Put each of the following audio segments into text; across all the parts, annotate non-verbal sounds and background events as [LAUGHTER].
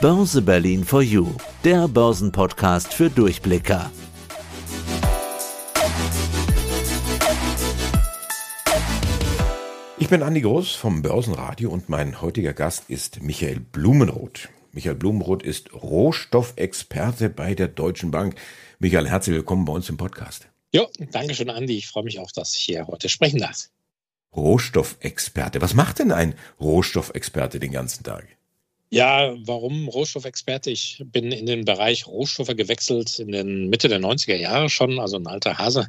Börse Berlin for You, der Börsenpodcast für Durchblicker. Ich bin Andi Groß vom Börsenradio und mein heutiger Gast ist Michael Blumenroth. Michael Blumenroth ist Rohstoffexperte bei der Deutschen Bank. Michael, herzlich willkommen bei uns im Podcast. Ja, danke schön, Andi. Ich freue mich auch, dass ich hier heute sprechen darf. Rohstoffexperte. Was macht denn ein Rohstoffexperte den ganzen Tag? Ja, warum Rohstoffexperte? Ich bin in den Bereich Rohstoffe gewechselt in den Mitte der 90er Jahre schon, also ein alter Hase.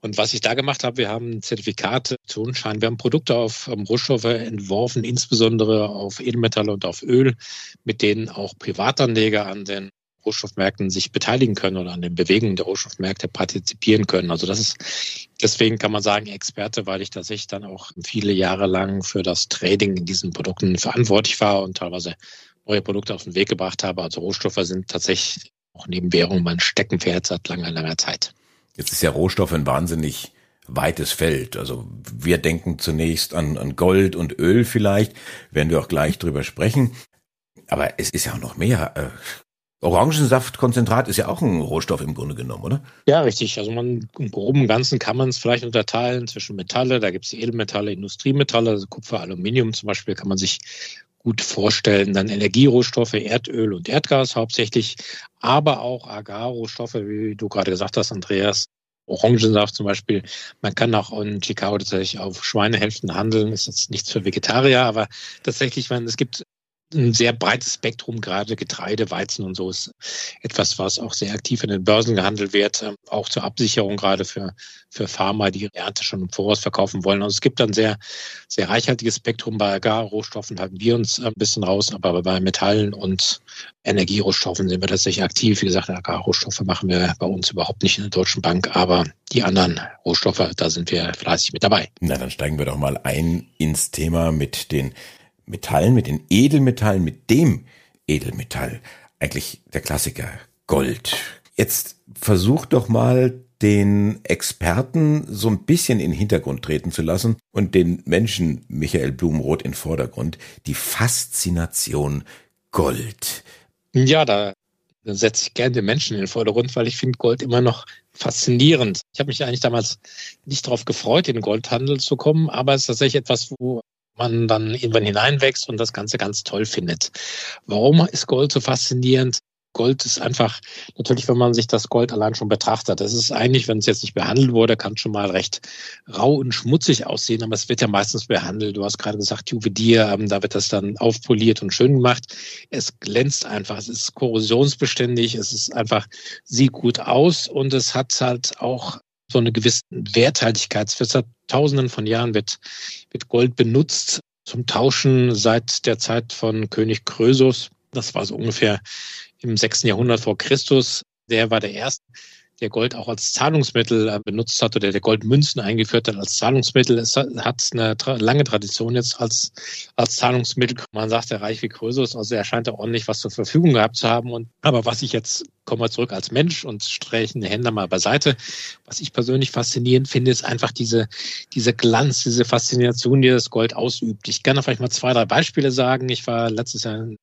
Und was ich da gemacht habe, wir haben Zertifikate, Tonschein, wir haben Produkte auf um, Rohstoffe entworfen, insbesondere auf Edelmetalle und auf Öl, mit denen auch Privatanleger an den Rohstoffmärkten sich beteiligen können oder an den Bewegungen der Rohstoffmärkte partizipieren können. Also das ist, deswegen kann man sagen, Experte, weil ich tatsächlich dann auch viele Jahre lang für das Trading in diesen Produkten verantwortlich war und teilweise neue Produkte auf den Weg gebracht habe. Also Rohstoffe sind tatsächlich auch neben Währung mein Steckenpferd seit langer, langer Zeit. Jetzt ist ja Rohstoff ein wahnsinnig weites Feld. Also wir denken zunächst an, an Gold und Öl vielleicht, werden wir auch gleich drüber sprechen. Aber es ist ja auch noch mehr. Orangensaftkonzentrat ist ja auch ein Rohstoff im Grunde genommen, oder? Ja, richtig. Also man im groben Ganzen kann man es vielleicht unterteilen zwischen Metalle. Da gibt es Edelmetalle, Industriemetalle, also Kupfer, Aluminium zum Beispiel kann man sich gut vorstellen. Dann Energierohstoffe, Erdöl und Erdgas hauptsächlich, aber auch Agarrohstoffe, wie du gerade gesagt hast, Andreas. Orangensaft zum Beispiel. Man kann auch in Chicago tatsächlich auf Schweinehälften handeln. Ist jetzt nichts für Vegetarier, aber tatsächlich, wenn es gibt ein sehr breites Spektrum, gerade Getreide, Weizen und so ist etwas, was auch sehr aktiv in den Börsen gehandelt wird, ähm, auch zur Absicherung gerade für, für Pharma, die ihre Ernte schon im Voraus verkaufen wollen. Also es gibt ein sehr, sehr reichhaltiges Spektrum. Bei Agarrohstoffen halten wir uns ein bisschen raus, aber bei Metallen und Energierohstoffen sind wir tatsächlich aktiv. Wie gesagt, Agarrohstoffe machen wir bei uns überhaupt nicht in der Deutschen Bank, aber die anderen Rohstoffe, da sind wir fleißig mit dabei. Na, dann steigen wir doch mal ein ins Thema mit den Metallen, mit den Edelmetallen, mit dem Edelmetall. Eigentlich der Klassiker Gold. Jetzt versuch doch mal den Experten so ein bisschen in den Hintergrund treten zu lassen und den Menschen Michael Blumenroth in Vordergrund. Die Faszination Gold. Ja, da setze ich gerne den Menschen in den Vordergrund, weil ich finde Gold immer noch faszinierend. Ich habe mich eigentlich damals nicht darauf gefreut, in den Goldhandel zu kommen, aber es ist tatsächlich etwas, wo man dann irgendwann hineinwächst und das Ganze ganz toll findet. Warum ist Gold so faszinierend? Gold ist einfach, natürlich, wenn man sich das Gold allein schon betrachtet, das ist eigentlich, wenn es jetzt nicht behandelt wurde, kann schon mal recht rau und schmutzig aussehen, aber es wird ja meistens behandelt. Du hast gerade gesagt, Juwelier, ähm, da wird das dann aufpoliert und schön gemacht. Es glänzt einfach, es ist korrosionsbeständig, es ist einfach, sieht gut aus und es hat halt auch so eine gewisse Werthaltigkeit. Seit Tausenden von Jahren wird, wird Gold benutzt zum Tauschen seit der Zeit von König Krösus. Das war so ungefähr im sechsten Jahrhundert vor Christus. Der war der erste, der Gold auch als Zahlungsmittel äh, benutzt hat oder der Goldmünzen eingeführt hat als Zahlungsmittel. Es hat eine lange Tradition jetzt als, als Zahlungsmittel. Man sagt, der Reich wie Krösus, also er scheint da ordentlich was zur Verfügung gehabt zu haben. Und, aber was ich jetzt, komme mal zurück als Mensch und streiche die Hände mal beiseite. Was ich persönlich faszinierend finde, ist einfach diese, diese Glanz, diese Faszination, die das Gold ausübt. Ich kann vielleicht mal zwei, drei Beispiele sagen. Ich war letztes Jahr in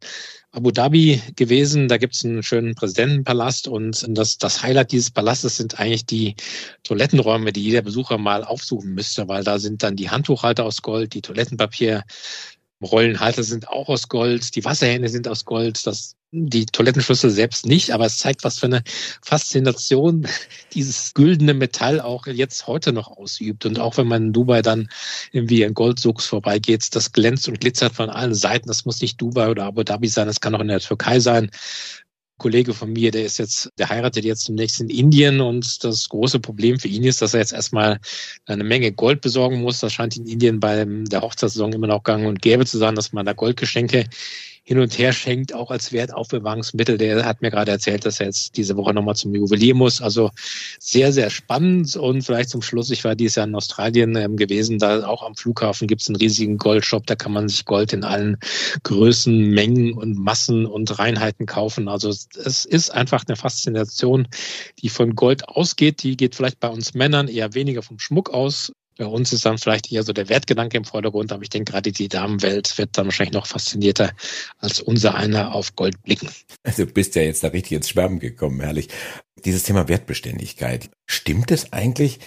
Abu Dhabi gewesen. Da gibt es einen schönen Präsidentenpalast und das, das Highlight dieses Palastes sind eigentlich die Toilettenräume, die jeder Besucher mal aufsuchen müsste, weil da sind dann die Handtuchhalter aus Gold, die Toilettenpapier, Rollenhalter sind auch aus Gold, die Wasserhähne sind aus Gold, das, die Toilettenschlüssel selbst nicht, aber es zeigt, was für eine Faszination [LAUGHS] dieses güldene Metall auch jetzt heute noch ausübt. Und auch wenn man in Dubai dann irgendwie in Goldsuchs vorbeigeht, das glänzt und glitzert von allen Seiten. Das muss nicht Dubai oder Abu Dhabi sein, das kann auch in der Türkei sein. Kollege von mir, der ist jetzt, der heiratet jetzt demnächst in Indien und das große Problem für ihn ist, dass er jetzt erstmal eine Menge Gold besorgen muss. Das scheint in Indien bei der Hochzeitssaison immer noch gang und gäbe zu sein, dass man da Goldgeschenke hin und her schenkt, auch als Wertaufbewahrungsmittel. Der hat mir gerade erzählt, dass er jetzt diese Woche nochmal zum Juwelier muss. Also sehr, sehr spannend. Und vielleicht zum Schluss, ich war dieses Jahr in Australien ähm, gewesen, da auch am Flughafen gibt es einen riesigen Goldshop, da kann man sich Gold in allen Größen, Mengen und Massen und Reinheiten kaufen. Also es ist einfach eine Faszination, die von Gold ausgeht. Die geht vielleicht bei uns Männern eher weniger vom Schmuck aus, Bei uns ist dann vielleicht eher so der Wertgedanke im Vordergrund, aber ich denke gerade die Damenwelt wird dann wahrscheinlich noch faszinierter als unser einer auf Gold blicken. Also du bist ja jetzt da richtig ins Schwärmen gekommen, herrlich. Dieses Thema Wertbeständigkeit. Stimmt es eigentlich,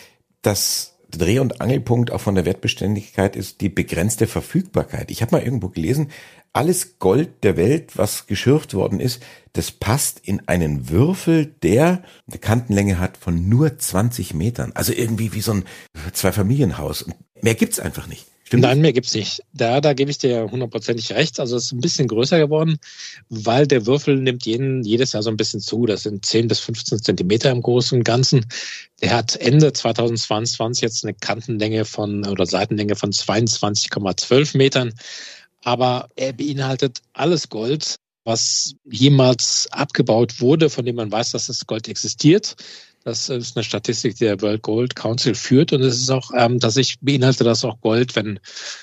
dass Dreh- und Angelpunkt auch von der Wertbeständigkeit ist die begrenzte Verfügbarkeit. Ich habe mal irgendwo gelesen, alles Gold der Welt, was geschürft worden ist, das passt in einen Würfel, der eine Kantenlänge hat von nur 20 Metern. Also irgendwie wie so ein Zweifamilienhaus. Mehr gibt's einfach nicht. Stimmt Nein, mehr gibt's nicht. Da, da gebe ich dir hundertprozentig recht. Also es ist ein bisschen größer geworden, weil der Würfel nimmt jeden, jedes Jahr so ein bisschen zu. Das sind 10 bis 15 Zentimeter im Großen und Ganzen. Der hat Ende 2022 jetzt eine Kantenlänge von oder Seitenlänge von 22,12 Metern. Aber er beinhaltet alles Gold, was jemals abgebaut wurde, von dem man weiß, dass das Gold existiert. Das ist eine Statistik, die der World Gold Council führt. Und es ist auch, ähm, dass ich beinhalte das auch Gold, wenn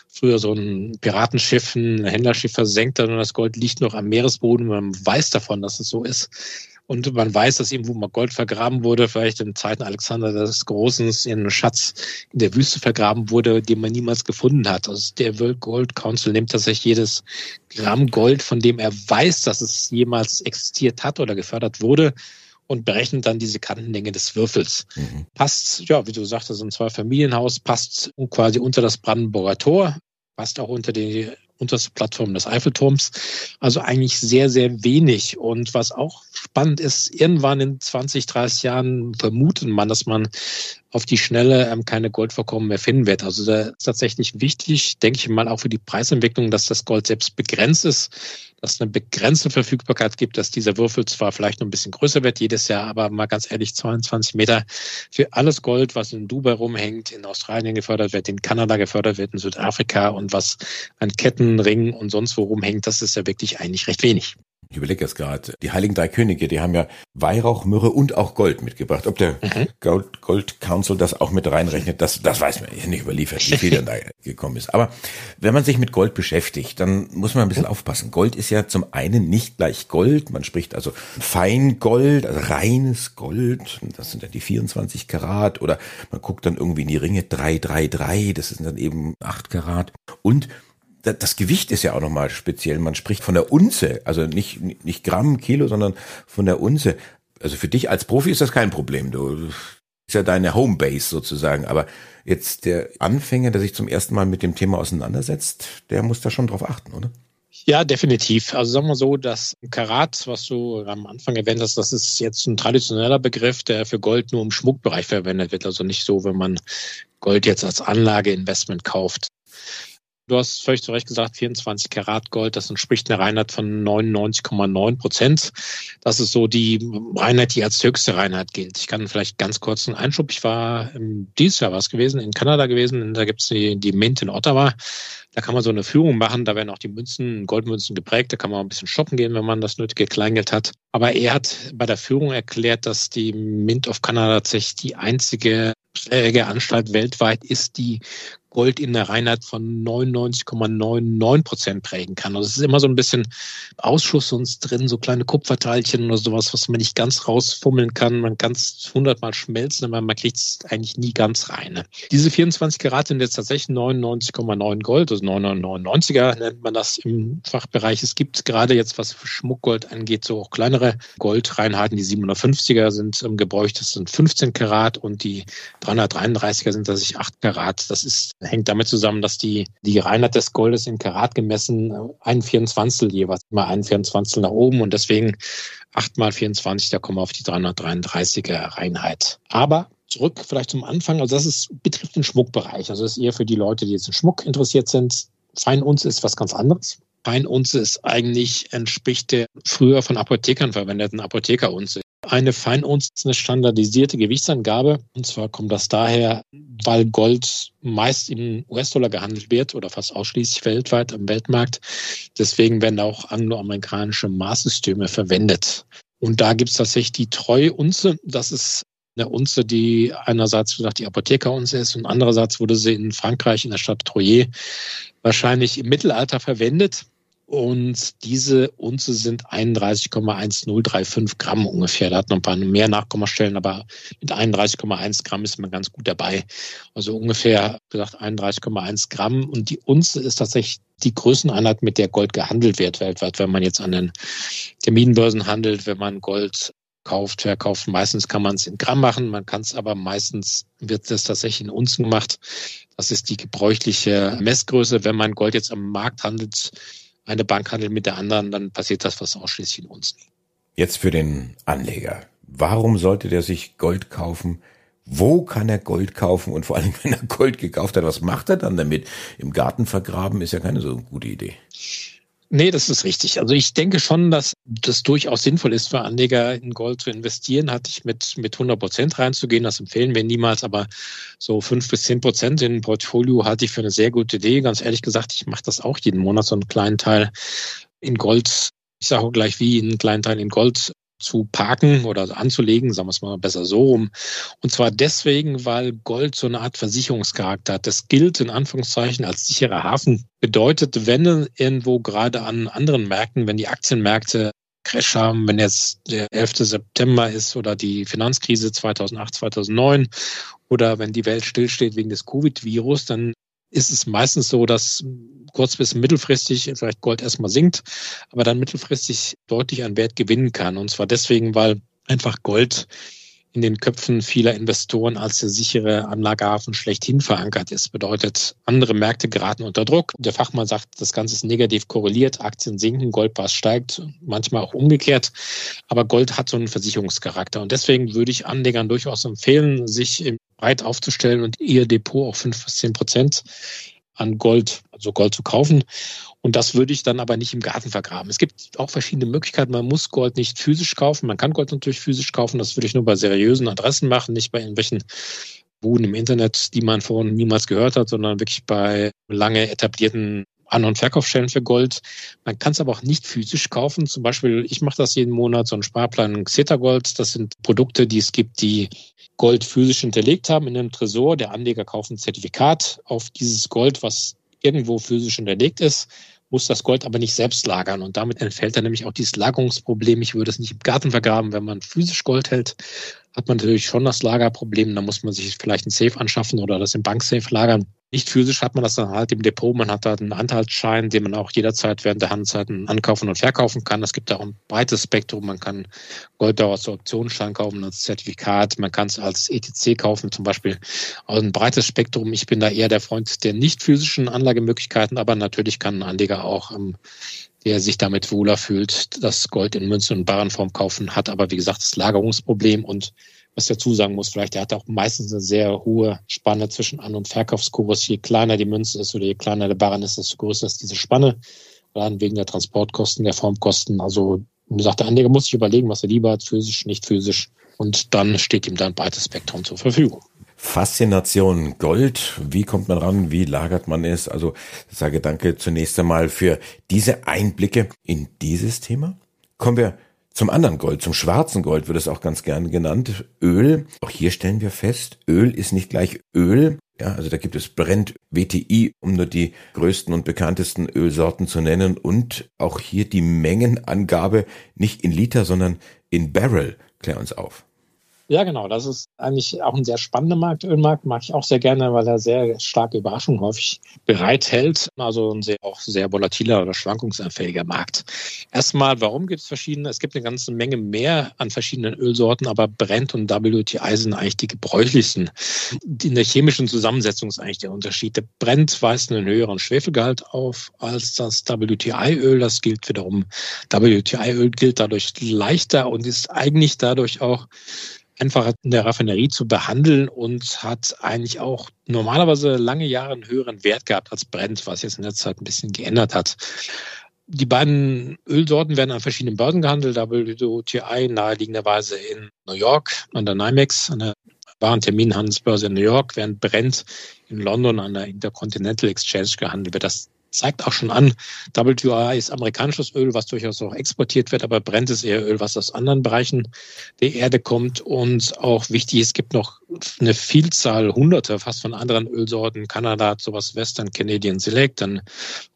früher so ein Piratenschiff, ein Händlerschiff versenkt hat und das Gold liegt noch am Meeresboden. Man weiß davon, dass es so ist. Und man weiß, dass irgendwo mal Gold vergraben wurde, vielleicht in Zeiten Alexander des Großen in einem Schatz in der Wüste vergraben wurde, den man niemals gefunden hat. Also der World Gold Council nimmt tatsächlich jedes Gramm Gold, von dem er weiß, dass es jemals existiert hat oder gefördert wurde, und berechnet dann diese Kantenlänge des Würfels. Mhm. Passt, ja, wie du sagtest, ein Zwei-Familienhaus passt quasi unter das Brandenburger Tor, passt auch unter die unterste Plattform des Eiffelturms. Also eigentlich sehr, sehr wenig. Und was auch spannend ist, irgendwann in 20, 30 Jahren vermutet man, dass man auf die Schnelle ähm, keine Goldvorkommen mehr finden wird. Also da ist tatsächlich wichtig, denke ich mal, auch für die Preisentwicklung, dass das Gold selbst begrenzt ist, dass es eine begrenzte Verfügbarkeit gibt, dass dieser Würfel zwar vielleicht noch ein bisschen größer wird jedes Jahr, aber mal ganz ehrlich, 22 Meter für alles Gold, was in Dubai rumhängt, in Australien gefördert wird, in Kanada gefördert wird, in Südafrika und was an Kettenringen und sonst wo rumhängt, das ist ja wirklich eigentlich recht wenig. Ich überlege jetzt gerade, die Heiligen Drei Könige, die haben ja Weihrauch, Myrrhe und auch Gold mitgebracht. Ob der mhm. Gold, Gold Council das auch mit reinrechnet, das, das weiß man nicht überliefert, wie viel dann da [LAUGHS] gekommen ist. Aber wenn man sich mit Gold beschäftigt, dann muss man ein bisschen aufpassen. Gold ist ja zum einen nicht gleich Gold. Man spricht also Feingold, also reines Gold. Das sind dann die 24 Karat. Oder man guckt dann irgendwie in die Ringe 333. Das sind dann eben 8 Karat. Und das Gewicht ist ja auch nochmal speziell. Man spricht von der Unze, also nicht, nicht Gramm, Kilo, sondern von der Unze. Also für dich als Profi ist das kein Problem. Du ist ja deine Homebase sozusagen. Aber jetzt der Anfänger, der sich zum ersten Mal mit dem Thema auseinandersetzt, der muss da schon drauf achten, oder? Ja, definitiv. Also sagen wir so, das Karat, was du am Anfang erwähnt hast, das ist jetzt ein traditioneller Begriff, der für Gold nur im Schmuckbereich verwendet wird. Also nicht so, wenn man Gold jetzt als Anlageinvestment kauft. Du hast völlig zu Recht gesagt, 24 Karat Gold, das entspricht einer Reinheit von 99,9 Prozent. Das ist so die Reinheit, die als höchste Reinheit gilt. Ich kann vielleicht ganz kurz einen Einschub. Ich war dieses Jahr was gewesen, in Kanada gewesen. Da gibt's die, die Mint in Ottawa. Da kann man so eine Führung machen. Da werden auch die Münzen, Goldmünzen geprägt. Da kann man ein bisschen shoppen gehen, wenn man das nötige Kleingeld hat. Aber er hat bei der Führung erklärt, dass die Mint of Kanada tatsächlich die einzige Anstalt weltweit ist, die Gold in der Reinheit von 99,99 Prozent prägen kann. Also es ist immer so ein bisschen Ausschuss uns drin, so kleine Kupferteilchen oder sowas, was man nicht ganz rausfummeln kann. Man kann es hundertmal schmelzen, aber man kriegt es eigentlich nie ganz rein. Ne? Diese 24 Karat sind jetzt tatsächlich 99,9 Gold, also 999er nennt man das im Fachbereich. Es gibt gerade jetzt, was Schmuckgold angeht, so auch kleinere Goldreinheiten. Die 750er sind im Gebräuch, das sind 15 Karat und die 333er sind tatsächlich 8 Karat. Das ist hängt damit zusammen, dass die, die Reinheit des Goldes in Karat gemessen ein Vierundzwanzigstel jeweils, immer ein Vierundzwanzigstel nach oben und deswegen acht mal 24, da kommen wir auf die 333er Reinheit. Aber zurück vielleicht zum Anfang, also das ist, betrifft den Schmuckbereich. Also das ist eher für die Leute, die jetzt in Schmuck interessiert sind. Feinunze ist was ganz anderes. Feinunze ist eigentlich, entspricht der früher von Apothekern verwendeten Apothekerunze. Eine Feinunze ist eine standardisierte Gewichtsangabe. Und zwar kommt das daher, weil Gold meist im US-Dollar gehandelt wird oder fast ausschließlich weltweit am Weltmarkt. Deswegen werden auch angloamerikanische Maßsysteme verwendet. Und da gibt es tatsächlich die Treuunze. Das ist eine Unze, die einerseits gesagt die Apothekerunze ist und andererseits wurde sie in Frankreich in der Stadt Troyes wahrscheinlich im Mittelalter verwendet Und diese Unze sind 31,1035 Gramm ungefähr. Da hat noch ein paar mehr Nachkommastellen, aber mit 31,1 Gramm ist man ganz gut dabei. Also ungefähr gesagt 31,1 Gramm. Und die Unze ist tatsächlich die Größeneinheit, mit der Gold gehandelt wird weltweit. Wenn man jetzt an den Terminbörsen handelt, wenn man Gold kauft, verkauft. Meistens kann man es in Gramm machen, man kann es aber meistens wird das tatsächlich in Unzen gemacht. Das ist die gebräuchliche Messgröße. Wenn man Gold jetzt am Markt handelt, eine Bank handelt mit der anderen, dann passiert das fast ausschließlich in Unzen. Jetzt für den Anleger. Warum sollte der sich Gold kaufen? Wo kann er Gold kaufen? Und vor allem, wenn er Gold gekauft hat, was macht er dann damit? Im Garten vergraben ist ja keine so gute Idee. Nee, das ist richtig. Also ich denke schon, dass das durchaus sinnvoll ist für Anleger in Gold zu investieren. Hatte ich mit, mit 100 Prozent reinzugehen, das empfehlen wir niemals, aber so fünf bis zehn Prozent in Portfolio hatte ich für eine sehr gute Idee. Ganz ehrlich gesagt, ich mache das auch jeden Monat, so einen kleinen Teil in Gold. Ich sage auch gleich wie, einen kleinen Teil in Gold zu parken oder anzulegen, sagen wir es mal besser so rum. Und zwar deswegen, weil Gold so eine Art Versicherungscharakter hat. Das gilt in Anführungszeichen als sicherer Hafen. Bedeutet, wenn irgendwo gerade an anderen Märkten, wenn die Aktienmärkte Crash haben, wenn jetzt der 11. September ist oder die Finanzkrise 2008, 2009 oder wenn die Welt stillsteht wegen des Covid-Virus, dann ist es meistens so, dass kurz- bis mittelfristig vielleicht Gold erstmal sinkt, aber dann mittelfristig deutlich an Wert gewinnen kann. Und zwar deswegen, weil einfach Gold in den Köpfen vieler Investoren als der sichere Anlagehafen schlechthin verankert ist. Bedeutet, andere Märkte geraten unter Druck. Der Fachmann sagt, das Ganze ist negativ korreliert. Aktien sinken, Goldpreis steigt, manchmal auch umgekehrt. Aber Gold hat so einen Versicherungscharakter. Und deswegen würde ich Anlegern durchaus empfehlen, sich breit aufzustellen und ihr Depot auf fünf bis zehn Prozent an Gold, also Gold zu kaufen. Und das würde ich dann aber nicht im Garten vergraben. Es gibt auch verschiedene Möglichkeiten. Man muss Gold nicht physisch kaufen. Man kann Gold natürlich physisch kaufen. Das würde ich nur bei seriösen Adressen machen, nicht bei irgendwelchen Buden im Internet, die man vorhin niemals gehört hat, sondern wirklich bei lange etablierten an- und Verkaufsstellen für Gold. Man kann es aber auch nicht physisch kaufen. Zum Beispiel, ich mache das jeden Monat, so ein Sparplan Xeta Gold. Das sind Produkte, die es gibt, die Gold physisch hinterlegt haben in einem Tresor. Der Anleger kauft ein Zertifikat auf dieses Gold, was irgendwo physisch hinterlegt ist, muss das Gold aber nicht selbst lagern. Und damit entfällt dann nämlich auch dieses Lagerungsproblem. Ich würde es nicht im Garten vergraben, wenn man physisch Gold hält, hat man natürlich schon das Lagerproblem. Da muss man sich vielleicht ein Safe anschaffen oder das im Banksafe lagern. Nicht physisch hat man das dann halt im Depot. Man hat da einen Anteilsschein, den man auch jederzeit während der Handzeiten ankaufen und verkaufen kann. Es gibt da auch ein breites Spektrum. Man kann Gold als Optionsschein kaufen, als Zertifikat. Man kann es als ETC kaufen, zum Beispiel. Also ein breites Spektrum. Ich bin da eher der Freund der nicht physischen Anlagemöglichkeiten, aber natürlich kann ein Anleger auch ähm, der sich damit wohler fühlt, das Gold in Münzen und Barenform kaufen, hat aber wie gesagt das Lagerungsproblem und was dazu sagen muss, vielleicht, der hat auch meistens eine sehr hohe Spanne zwischen An- und Verkaufskurs. Je kleiner die Münze ist oder je kleiner der Barren ist, desto größer ist diese Spanne. Dann wegen der Transportkosten, der Formkosten. Also, gesagt, der Anleger muss sich überlegen, was er lieber hat, physisch, nicht physisch. Und dann steht ihm da ein breites Spektrum zur Verfügung. Faszination Gold. Wie kommt man ran? Wie lagert man es? Also sage danke zunächst einmal für diese Einblicke in dieses Thema. Kommen wir zum anderen Gold, zum schwarzen Gold wird es auch ganz gern genannt. Öl. Auch hier stellen wir fest, Öl ist nicht gleich Öl. Ja, also da gibt es Brent, WTI, um nur die größten und bekanntesten Ölsorten zu nennen. Und auch hier die Mengenangabe nicht in Liter, sondern in Barrel. Klär uns auf. Ja, genau. Das ist eigentlich auch ein sehr spannender Markt. Ölmarkt mag ich auch sehr gerne, weil er sehr starke Überraschungen häufig bereithält. Also ein sehr, auch sehr volatiler oder schwankungsanfälliger Markt. Erstmal, warum gibt es verschiedene? Es gibt eine ganze Menge mehr an verschiedenen Ölsorten, aber Brent und WTI sind eigentlich die gebräuchlichsten. In der chemischen Zusammensetzung ist eigentlich der Unterschied. Der Brent weist einen höheren Schwefelgehalt auf als das WTI-Öl. Das gilt wiederum, WTI-Öl gilt dadurch leichter und ist eigentlich dadurch auch einfacher in der Raffinerie zu behandeln und hat eigentlich auch normalerweise lange Jahre einen höheren Wert gehabt als Brent, was jetzt in der Zeit ein bisschen geändert hat. Die beiden Ölsorten werden an verschiedenen Börsen gehandelt. WTI naheliegenderweise in New York an der NYMEX, an der Warenterminhandelsbörse in New York, während Brent in London an der Intercontinental Exchange gehandelt wird. Das zeigt auch schon an, WTI ist amerikanisches Öl, was durchaus auch exportiert wird, aber Brent ist eher Öl, was aus anderen Bereichen der Erde kommt. Und auch wichtig, es gibt noch eine Vielzahl, hunderte fast von anderen Ölsorten. Kanada hat sowas Western Canadian Select, dann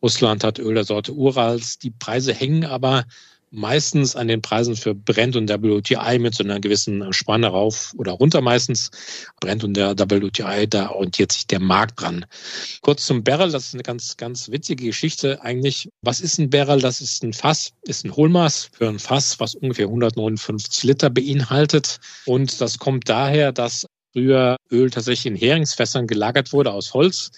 Russland hat Öl der Sorte Urals. Die Preise hängen aber meistens an den Preisen für Brent und WTI mit so einer gewissen Spanne rauf oder runter meistens. Brent und der WTI, da orientiert sich der Markt dran. Kurz zum Barrel, das ist eine ganz, ganz witzige Geschichte eigentlich. Was ist ein Barrel? Das ist ein Fass, ist ein Hohlmaß für ein Fass, was ungefähr 159 Liter beinhaltet. Und das kommt daher, dass früher Öl tatsächlich in Heringsfässern gelagert wurde aus Holz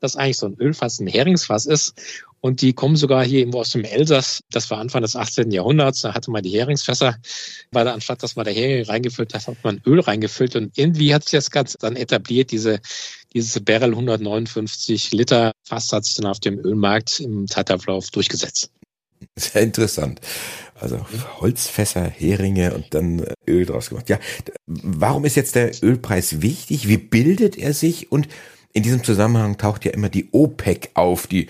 dass eigentlich so ein Ölfass ein Heringsfass ist und die kommen sogar hier irgendwo aus dem Elsass. Das war Anfang des 18. Jahrhunderts. Da hatte man die Heringsfässer, weil da anstatt, dass man da Hering reingefüllt hat, hat man Öl reingefüllt. Und irgendwie hat sich das Ganze dann etabliert. Diese, dieses Barrel 159 Liter Fass hat sich dann auf dem Ölmarkt im Zeitablauf durchgesetzt. Sehr interessant. Also Holzfässer, Heringe und dann Öl draus gemacht. Ja, warum ist jetzt der Ölpreis wichtig? Wie bildet er sich? Und in diesem Zusammenhang taucht ja immer die OPEC auf, die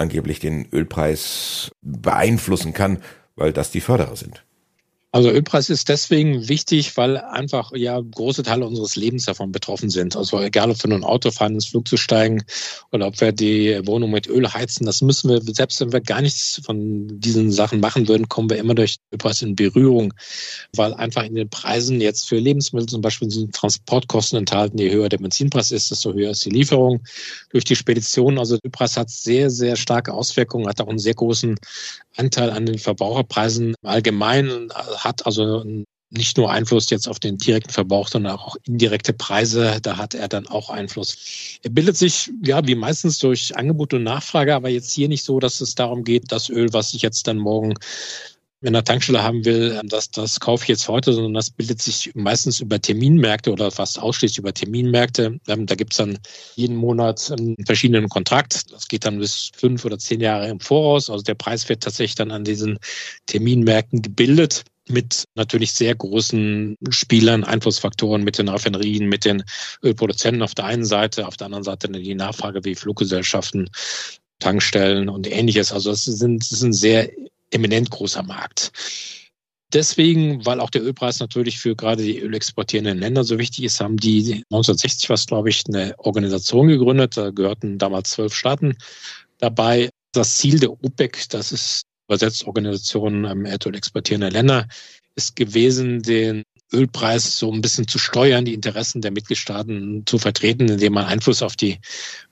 angeblich den Ölpreis beeinflussen kann, weil das die Förderer sind. Also Ölpreis ist deswegen wichtig, weil einfach ja große Teile unseres Lebens davon betroffen sind. Also egal, ob wir nun Auto fahren, ins zu steigen oder ob wir die Wohnung mit Öl heizen, das müssen wir, selbst wenn wir gar nichts von diesen Sachen machen würden, kommen wir immer durch Ölpreis in Berührung, weil einfach in den Preisen jetzt für Lebensmittel zum Beispiel sind Transportkosten enthalten. Je höher der Benzinpreis ist, desto höher ist die Lieferung durch die Spedition. Also Ölpreis hat sehr, sehr starke Auswirkungen, hat auch einen sehr großen Anteil an den Verbraucherpreisen allgemein, hat also nicht nur Einfluss jetzt auf den direkten Verbrauch, sondern auch indirekte Preise. Da hat er dann auch Einfluss. Er bildet sich, ja, wie meistens durch Angebot und Nachfrage, aber jetzt hier nicht so, dass es darum geht, das Öl, was ich jetzt dann morgen in der Tankstelle haben will, ähm, das, das kaufe ich jetzt heute, sondern das bildet sich meistens über Terminmärkte oder fast ausschließlich über Terminmärkte. Ähm, da gibt es dann jeden Monat einen verschiedenen Kontrakt. Das geht dann bis fünf oder zehn Jahre im Voraus. Also der Preis wird tatsächlich dann an diesen Terminmärkten gebildet mit natürlich sehr großen Spielern, Einflussfaktoren mit den Raffinerien, mit den Ölproduzenten auf der einen Seite, auf der anderen Seite die Nachfrage wie Fluggesellschaften, Tankstellen und ähnliches. Also es es sind sehr eminent großer Markt. Deswegen, weil auch der Ölpreis natürlich für gerade die ölexportierenden Länder so wichtig ist, haben die 1960 was, glaube ich, eine Organisation gegründet. Da gehörten damals zwölf Staaten dabei. Das Ziel der OPEC, das ist übersetzt Organisation ähm, Erdöl exportierender Länder, ist gewesen, den Ölpreis so ein bisschen zu steuern, die Interessen der Mitgliedstaaten zu vertreten, indem man Einfluss auf die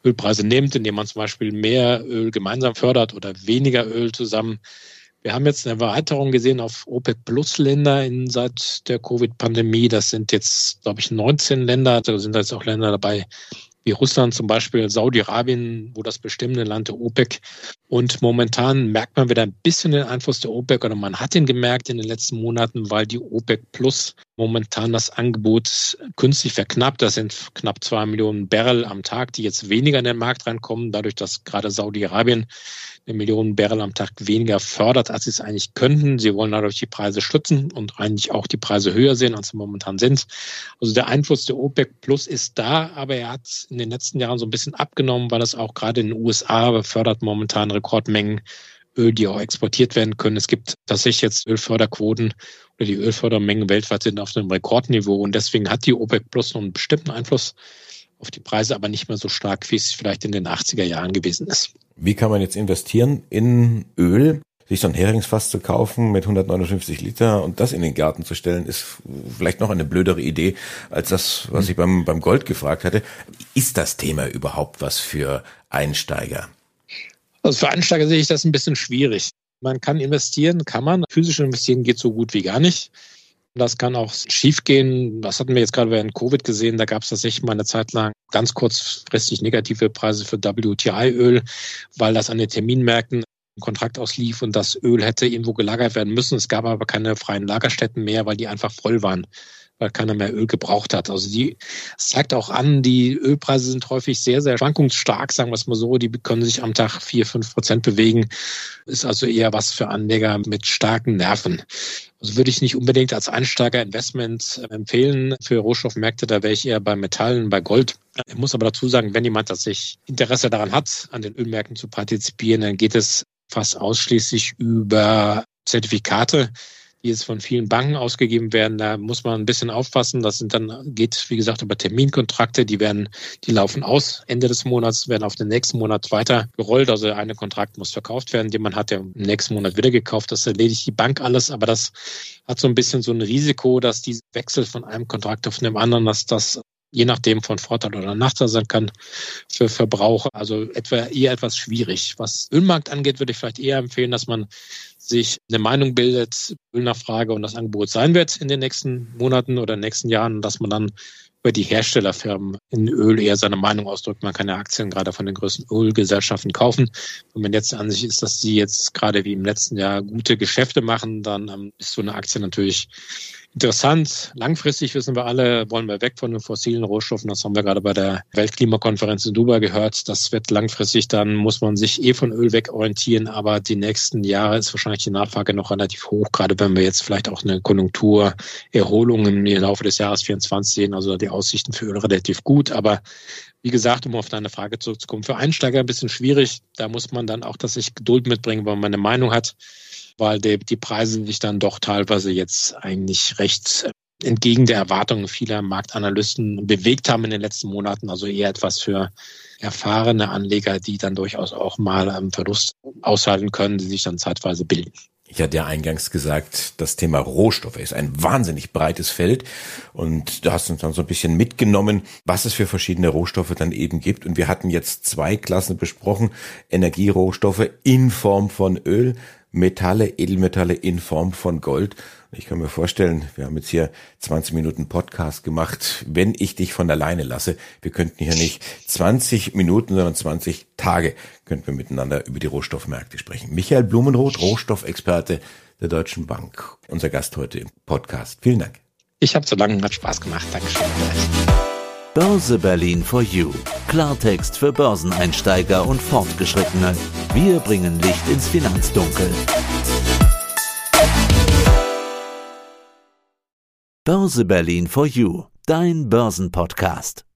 Ölpreise nimmt, indem man zum Beispiel mehr Öl gemeinsam fördert oder weniger Öl zusammen wir haben jetzt eine Erweiterung gesehen auf OPEC-Plus-Länder seit der Covid-Pandemie. Das sind jetzt, glaube ich, 19 Länder. Da sind jetzt auch Länder dabei, wie Russland zum Beispiel, Saudi-Arabien, wo das bestimmende Land der OPEC. Und momentan merkt man wieder ein bisschen den Einfluss der OPEC oder man hat ihn gemerkt in den letzten Monaten, weil die OPEC Plus momentan das Angebot künstlich verknappt. Das sind knapp zwei Millionen Barrel am Tag, die jetzt weniger in den Markt reinkommen, dadurch, dass gerade Saudi-Arabien eine Million Barrel am Tag weniger fördert, als sie es eigentlich könnten. Sie wollen dadurch die Preise stützen und eigentlich auch die Preise höher sehen, als sie momentan sind. Also der Einfluss der OPEC Plus ist da, aber er hat in den letzten Jahren so ein bisschen abgenommen, weil es auch gerade in den USA befördert momentan Rekordmengen Öl, die auch exportiert werden können. Es gibt tatsächlich jetzt Ölförderquoten oder die Ölfördermengen weltweit sind auf einem Rekordniveau und deswegen hat die OPEC Plus noch einen bestimmten Einfluss auf die Preise, aber nicht mehr so stark, wie es vielleicht in den 80er Jahren gewesen ist. Wie kann man jetzt investieren in Öl? Sich so ein Heringsfass zu kaufen mit 159 Liter und das in den Garten zu stellen, ist vielleicht noch eine blödere Idee als das, was ich beim, beim Gold gefragt hatte. Ist das Thema überhaupt was für Einsteiger? Also für Einsteiger sehe ich das ein bisschen schwierig. Man kann investieren, kann man. Physisch investieren geht so gut wie gar nicht. Das kann auch schiefgehen. Das hatten wir jetzt gerade während Covid gesehen. Da gab es tatsächlich mal eine Zeit lang ganz kurzfristig negative Preise für WTI-Öl, weil das an den Terminmärkten ein Kontrakt auslief und das Öl hätte irgendwo gelagert werden müssen. Es gab aber keine freien Lagerstätten mehr, weil die einfach voll waren weil keiner mehr Öl gebraucht hat. Also die es zeigt auch an, die Ölpreise sind häufig sehr, sehr schwankungsstark, sagen wir es mal so. Die können sich am Tag vier, fünf Prozent bewegen. Ist also eher was für Anleger mit starken Nerven. Also würde ich nicht unbedingt als Einsteiger Investment empfehlen für Rohstoffmärkte. Da wäre ich eher bei Metallen, bei Gold. Ich muss aber dazu sagen, wenn jemand tatsächlich Interesse daran hat, an den Ölmärkten zu partizipieren, dann geht es fast ausschließlich über Zertifikate die jetzt von vielen Banken ausgegeben werden. Da muss man ein bisschen aufpassen. Das sind dann, geht, wie gesagt, über Terminkontrakte. Die werden, die laufen aus Ende des Monats, werden auf den nächsten Monat weiter gerollt. Also eine Kontrakt muss verkauft werden, den man hat ja im nächsten Monat wieder gekauft. Das erledigt die Bank alles. Aber das hat so ein bisschen so ein Risiko, dass dieser Wechsel von einem Kontrakt auf den anderen, dass das je nachdem von Vorteil oder Nachteil sein kann für Verbraucher. Also etwa eher etwas schwierig. Was Ölmarkt angeht, würde ich vielleicht eher empfehlen, dass man sich eine Meinung bildet, Ölnachfrage und das Angebot sein wird in den nächsten Monaten oder nächsten Jahren, dass man dann über die Herstellerfirmen in Öl eher seine Meinung ausdrückt. Man kann ja Aktien gerade von den größten Ölgesellschaften kaufen. Wenn man jetzt an sich ist, dass sie jetzt gerade wie im letzten Jahr gute Geschäfte machen, dann ähm, ist so eine Aktie natürlich interessant. Langfristig wissen wir alle, wollen wir weg von den fossilen Rohstoffen. Das haben wir gerade bei der Weltklimakonferenz in Dubai gehört. Das wird langfristig, dann muss man sich eh von Öl wegorientieren. Aber die nächsten Jahre ist wahrscheinlich die Nachfrage noch relativ hoch, gerade wenn wir jetzt vielleicht auch eine Konjunkturerholung im Laufe des Jahres 24 sehen. Also die Aussichten für Öl relativ gut. Aber wie gesagt, um auf deine Frage zurückzukommen, für Einsteiger ein bisschen schwierig. Da muss man dann auch, sich Geduld mitbringen, weil man eine Meinung hat weil die, die Preise sich dann doch teilweise jetzt eigentlich recht äh, entgegen der Erwartungen vieler Marktanalysten bewegt haben in den letzten Monaten. Also eher etwas für erfahrene Anleger, die dann durchaus auch mal einen Verlust aushalten können, die sich dann zeitweise bilden. Ich hatte ja eingangs gesagt, das Thema Rohstoffe ist ein wahnsinnig breites Feld und du hast uns dann so ein bisschen mitgenommen, was es für verschiedene Rohstoffe dann eben gibt. Und wir hatten jetzt zwei Klassen besprochen, Energierohstoffe in Form von Öl, Metalle, Edelmetalle in Form von Gold. Ich kann mir vorstellen, wir haben jetzt hier 20 Minuten Podcast gemacht. Wenn ich dich von alleine lasse, wir könnten hier nicht 20 Minuten, sondern 20 Tage könnten wir miteinander über die Rohstoffmärkte sprechen. Michael Blumenroth, Rohstoffexperte der Deutschen Bank, unser Gast heute im Podcast. Vielen Dank. Ich habe zu lange, hat Spaß gemacht. Dankeschön. Börse Berlin for You. Klartext für Börseneinsteiger und Fortgeschrittene. Wir bringen Licht ins Finanzdunkel. Börse Berlin for You. Dein Börsenpodcast.